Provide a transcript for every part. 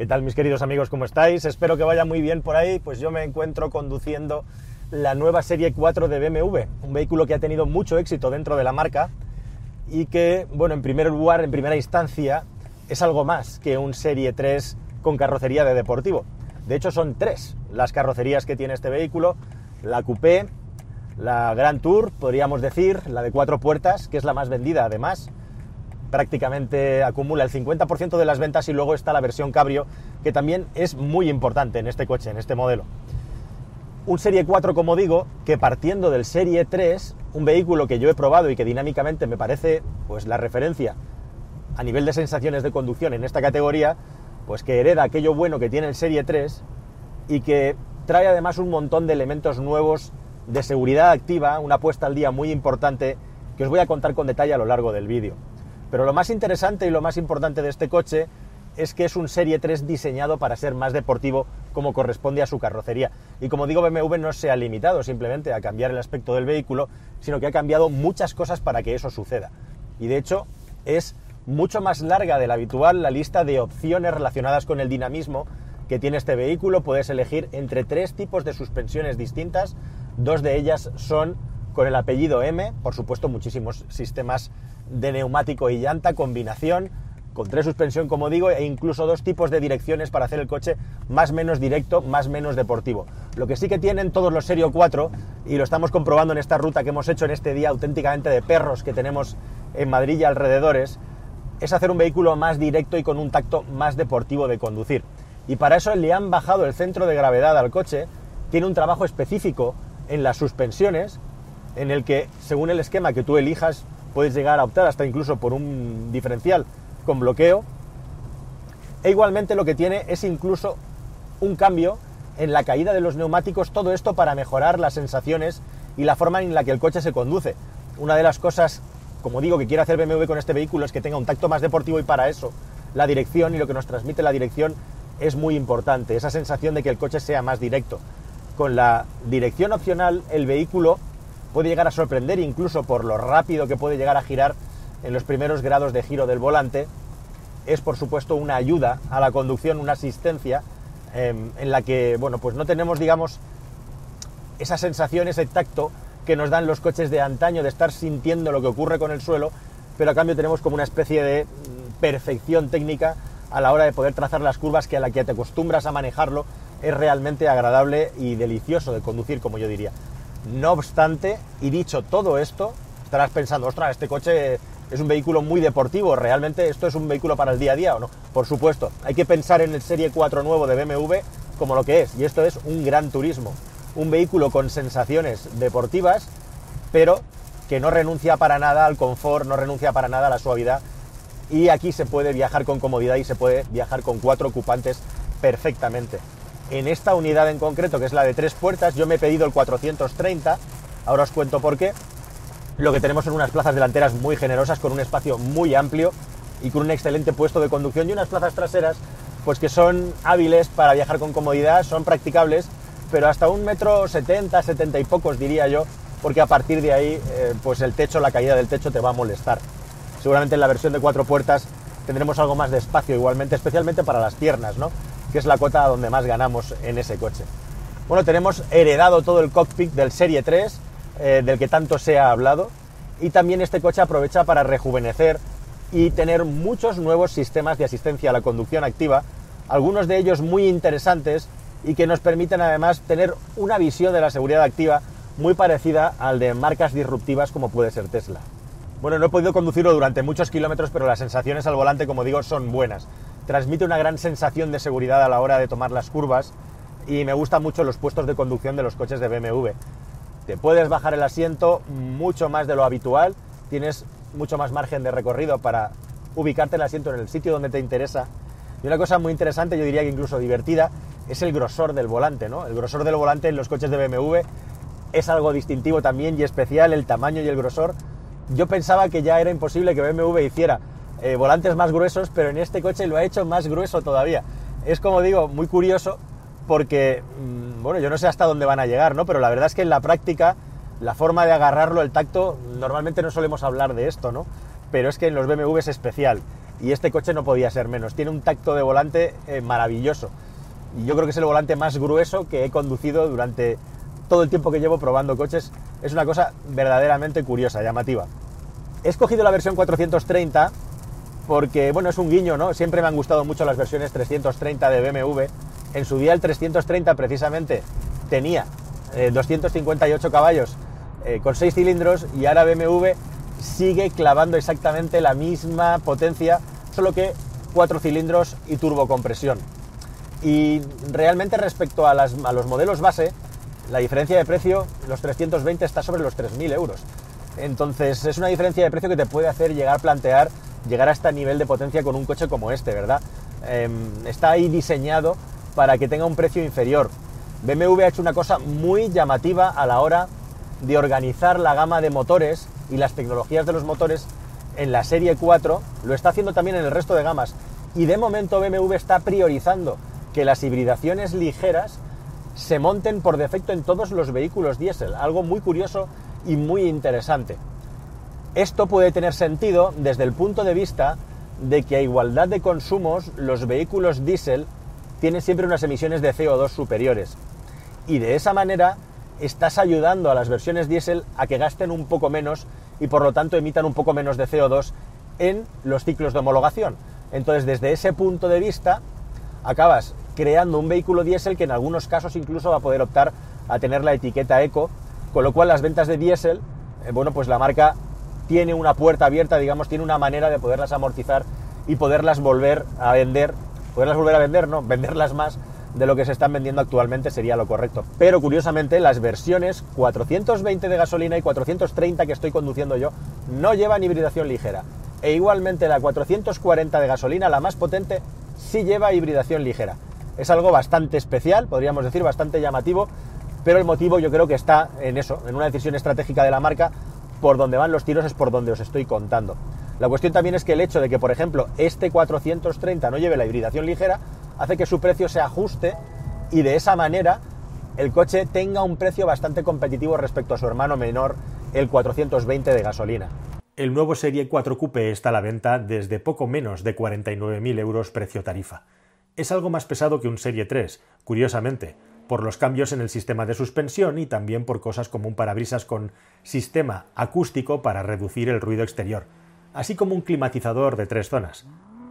¿Qué tal mis queridos amigos? ¿Cómo estáis? Espero que vaya muy bien por ahí. Pues yo me encuentro conduciendo la nueva Serie 4 de BMW, un vehículo que ha tenido mucho éxito dentro de la marca y que, bueno, en primer lugar, en primera instancia, es algo más que un Serie 3 con carrocería de deportivo. De hecho, son tres las carrocerías que tiene este vehículo. La Coupé, la Grand Tour, podríamos decir, la de cuatro puertas, que es la más vendida además, prácticamente acumula el 50% de las ventas y luego está la versión cabrio, que también es muy importante en este coche, en este modelo. Un Serie 4, como digo, que partiendo del Serie 3, un vehículo que yo he probado y que dinámicamente me parece pues la referencia a nivel de sensaciones de conducción en esta categoría, pues que hereda aquello bueno que tiene el Serie 3 y que trae además un montón de elementos nuevos de seguridad activa, una puesta al día muy importante que os voy a contar con detalle a lo largo del vídeo. Pero lo más interesante y lo más importante de este coche es que es un Serie 3 diseñado para ser más deportivo como corresponde a su carrocería. Y como digo, BMW no se ha limitado simplemente a cambiar el aspecto del vehículo, sino que ha cambiado muchas cosas para que eso suceda. Y de hecho es mucho más larga de la habitual la lista de opciones relacionadas con el dinamismo que tiene este vehículo. Puedes elegir entre tres tipos de suspensiones distintas. Dos de ellas son con el apellido M, por supuesto muchísimos sistemas de neumático y llanta, combinación, con tres suspensión como digo, e incluso dos tipos de direcciones para hacer el coche más menos directo, más menos deportivo. Lo que sí que tienen todos los Serio 4, y lo estamos comprobando en esta ruta que hemos hecho en este día auténticamente de perros que tenemos en Madrid y alrededores, es hacer un vehículo más directo y con un tacto más deportivo de conducir. Y para eso le han bajado el centro de gravedad al coche, tiene un trabajo específico en las suspensiones, en el que según el esquema que tú elijas, puedes llegar a optar hasta incluso por un diferencial con bloqueo. E igualmente lo que tiene es incluso un cambio en la caída de los neumáticos, todo esto para mejorar las sensaciones y la forma en la que el coche se conduce. Una de las cosas, como digo, que quiere hacer BMW con este vehículo es que tenga un tacto más deportivo y para eso la dirección y lo que nos transmite la dirección es muy importante, esa sensación de que el coche sea más directo. Con la dirección opcional el vehículo puede llegar a sorprender incluso por lo rápido que puede llegar a girar en los primeros grados de giro del volante. Es por supuesto una ayuda a la conducción, una asistencia em, en la que, bueno, pues no tenemos, digamos, esa sensación, ese tacto que nos dan los coches de antaño de estar sintiendo lo que ocurre con el suelo, pero a cambio tenemos como una especie de mm, perfección técnica a la hora de poder trazar las curvas que a la que te acostumbras a manejarlo es realmente agradable y delicioso de conducir, como yo diría. No obstante, y dicho todo esto, estarás pensando, ostras, este coche es un vehículo muy deportivo, ¿realmente esto es un vehículo para el día a día o no? Por supuesto, hay que pensar en el Serie 4 nuevo de BMW como lo que es, y esto es un gran turismo, un vehículo con sensaciones deportivas, pero que no renuncia para nada al confort, no renuncia para nada a la suavidad, y aquí se puede viajar con comodidad y se puede viajar con cuatro ocupantes perfectamente. En esta unidad en concreto, que es la de tres puertas, yo me he pedido el 430, ahora os cuento por qué. Lo que tenemos son unas plazas delanteras muy generosas, con un espacio muy amplio y con un excelente puesto de conducción y unas plazas traseras pues que son hábiles para viajar con comodidad, son practicables, pero hasta un metro setenta, setenta y pocos diría yo, porque a partir de ahí eh, pues el techo, la caída del techo te va a molestar. Seguramente en la versión de cuatro puertas tendremos algo más de espacio igualmente, especialmente para las piernas, ¿no? Que es la cuota donde más ganamos en ese coche. Bueno, tenemos heredado todo el cockpit del Serie 3, eh, del que tanto se ha hablado, y también este coche aprovecha para rejuvenecer y tener muchos nuevos sistemas de asistencia a la conducción activa, algunos de ellos muy interesantes y que nos permiten además tener una visión de la seguridad activa muy parecida al de marcas disruptivas como puede ser Tesla. Bueno, no he podido conducirlo durante muchos kilómetros, pero las sensaciones al volante, como digo, son buenas transmite una gran sensación de seguridad a la hora de tomar las curvas y me gustan mucho los puestos de conducción de los coches de BMW. Te puedes bajar el asiento mucho más de lo habitual, tienes mucho más margen de recorrido para ubicarte el asiento en el sitio donde te interesa. Y una cosa muy interesante, yo diría que incluso divertida, es el grosor del volante, ¿no? El grosor del volante en los coches de BMW es algo distintivo también y especial, el tamaño y el grosor. Yo pensaba que ya era imposible que BMW hiciera eh, volantes más gruesos, pero en este coche lo ha hecho más grueso todavía. Es como digo, muy curioso porque, mm, bueno, yo no sé hasta dónde van a llegar, ¿no? Pero la verdad es que en la práctica, la forma de agarrarlo, el tacto, normalmente no solemos hablar de esto, ¿no? Pero es que en los BMW es especial. y este coche no podía ser menos. Tiene un tacto de volante eh, maravilloso. Y yo creo que es el volante más grueso que he conducido durante todo el tiempo que llevo probando coches. Es una cosa verdaderamente curiosa, llamativa. He escogido la versión 430 porque, bueno, es un guiño, ¿no? Siempre me han gustado mucho las versiones 330 de BMW. En su día el 330 precisamente tenía 258 eh, caballos eh, con 6 cilindros y ahora BMW sigue clavando exactamente la misma potencia, solo que 4 cilindros y turbocompresión. Y realmente respecto a, a los modelos base, la diferencia de precio, los 320 está sobre los 3.000 euros. Entonces es una diferencia de precio que te puede hacer llegar a plantear llegar a este nivel de potencia con un coche como este, ¿verdad? Em, está ahí diseñado para que tenga un precio inferior. BMW ha hecho una cosa muy llamativa a la hora de organizar la gama de motores y las tecnologías de los motores en la serie 4, lo está haciendo también en el resto de gamas. Y de momento BMW está priorizando que las hibridaciones ligeras se monten por defecto en todos los vehículos diésel, algo muy curioso y muy interesante. Esto puede tener sentido desde el punto de vista de que a igualdad de consumos los vehículos diésel tienen siempre unas emisiones de CO2 superiores. Y de esa manera estás ayudando a las versiones diésel a que gasten un poco menos y por lo tanto emitan un poco menos de CO2 en los ciclos de homologación. Entonces, desde ese punto de vista, acabas creando un vehículo diésel que en algunos casos incluso va a poder optar a tener la etiqueta eco, con lo cual las ventas de diésel, eh, bueno, pues la marca tiene una puerta abierta, digamos, tiene una manera de poderlas amortizar y poderlas volver a vender, poderlas volver a vender, no, venderlas más de lo que se están vendiendo actualmente sería lo correcto. Pero curiosamente las versiones 420 de gasolina y 430 que estoy conduciendo yo no llevan hibridación ligera. E igualmente la 440 de gasolina, la más potente, sí lleva hibridación ligera. Es algo bastante especial, podríamos decir, bastante llamativo, pero el motivo yo creo que está en eso, en una decisión estratégica de la marca, por donde van los tiros es por donde os estoy contando. La cuestión también es que el hecho de que, por ejemplo, este 430 no lleve la hibridación ligera, hace que su precio se ajuste y de esa manera el coche tenga un precio bastante competitivo respecto a su hermano menor, el 420 de gasolina. El nuevo Serie 4 Coupe está a la venta desde poco menos de 49.000 euros precio tarifa. Es algo más pesado que un Serie 3, curiosamente, por los cambios en el sistema de suspensión y también por cosas como un parabrisas con sistema acústico para reducir el ruido exterior, así como un climatizador de tres zonas.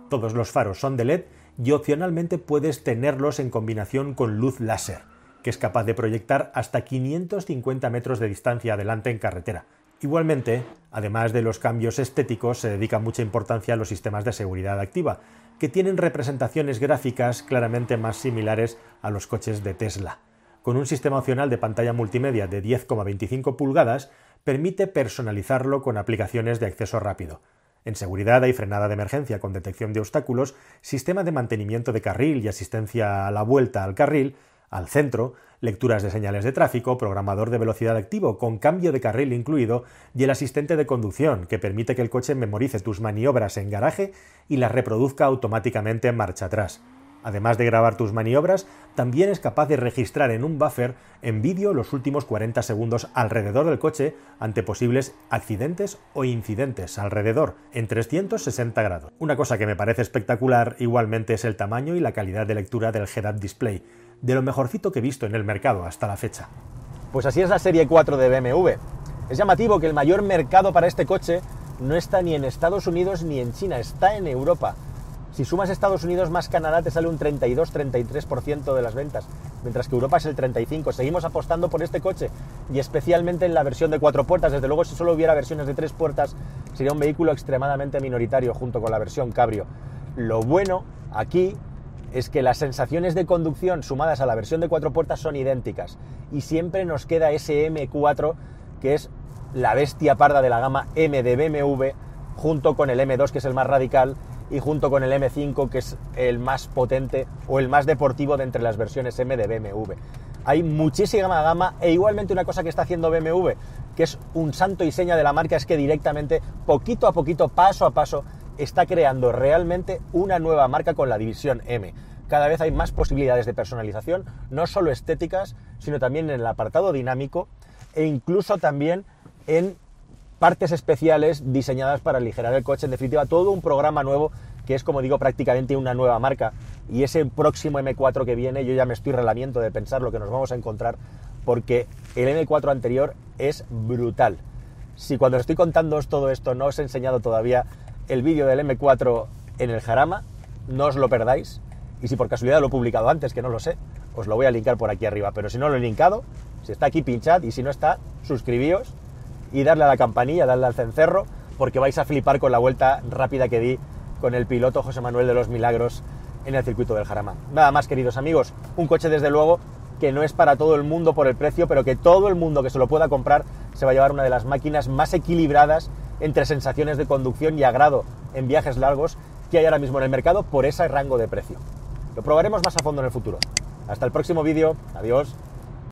Todos los faros son de LED y opcionalmente puedes tenerlos en combinación con luz láser, que es capaz de proyectar hasta 550 metros de distancia adelante en carretera. Igualmente, además de los cambios estéticos, se dedica mucha importancia a los sistemas de seguridad activa, que tienen representaciones gráficas claramente más similares a los coches de Tesla. Con un sistema opcional de pantalla multimedia de 10,25 pulgadas, permite personalizarlo con aplicaciones de acceso rápido. En seguridad hay frenada de emergencia con detección de obstáculos, sistema de mantenimiento de carril y asistencia a la vuelta al carril, al centro, lecturas de señales de tráfico, programador de velocidad activo con cambio de carril incluido y el asistente de conducción que permite que el coche memorice tus maniobras en garaje y las reproduzca automáticamente en marcha atrás. Además de grabar tus maniobras, también es capaz de registrar en un buffer en vídeo los últimos 40 segundos alrededor del coche ante posibles accidentes o incidentes alrededor, en 360 grados. Una cosa que me parece espectacular igualmente es el tamaño y la calidad de lectura del head-up display, de lo mejorcito que he visto en el mercado hasta la fecha. Pues así es la serie 4 de BMW. Es llamativo que el mayor mercado para este coche no está ni en Estados Unidos ni en China, está en Europa. Si sumas Estados Unidos más Canadá te sale un 32-33% de las ventas, mientras que Europa es el 35%. Seguimos apostando por este coche y especialmente en la versión de cuatro puertas. Desde luego si solo hubiera versiones de tres puertas sería un vehículo extremadamente minoritario junto con la versión cabrio. Lo bueno aquí es que las sensaciones de conducción sumadas a la versión de cuatro puertas son idénticas y siempre nos queda ese M4 que es la bestia parda de la gama M de BMW junto con el M2 que es el más radical y junto con el M5 que es el más potente o el más deportivo de entre las versiones M de BMW. Hay muchísima gama e igualmente una cosa que está haciendo BMW, que es un santo y seña de la marca, es que directamente, poquito a poquito, paso a paso, está creando realmente una nueva marca con la división M. Cada vez hay más posibilidades de personalización, no solo estéticas, sino también en el apartado dinámico e incluso también en partes especiales diseñadas para aligerar el coche. En definitiva, todo un programa nuevo que es como digo prácticamente una nueva marca y ese próximo M4 que viene yo ya me estoy relamiento de pensar lo que nos vamos a encontrar porque el M4 anterior es brutal. Si cuando os estoy contando todo esto no os he enseñado todavía el vídeo del M4 en el Jarama, no os lo perdáis. Y si por casualidad lo he publicado antes, que no lo sé, os lo voy a linkar por aquí arriba. Pero si no lo he linkado, si está aquí, pinchad. Y si no está, suscribíos y darle a la campanilla, darle al cencerro, porque vais a flipar con la vuelta rápida que di con el piloto José Manuel de los Milagros en el circuito del Jarama. Nada más, queridos amigos, un coche desde luego que no es para todo el mundo por el precio, pero que todo el mundo que se lo pueda comprar se va a llevar una de las máquinas más equilibradas entre sensaciones de conducción y agrado en viajes largos que hay ahora mismo en el mercado por ese rango de precio. Lo probaremos más a fondo en el futuro. Hasta el próximo vídeo. Adiós.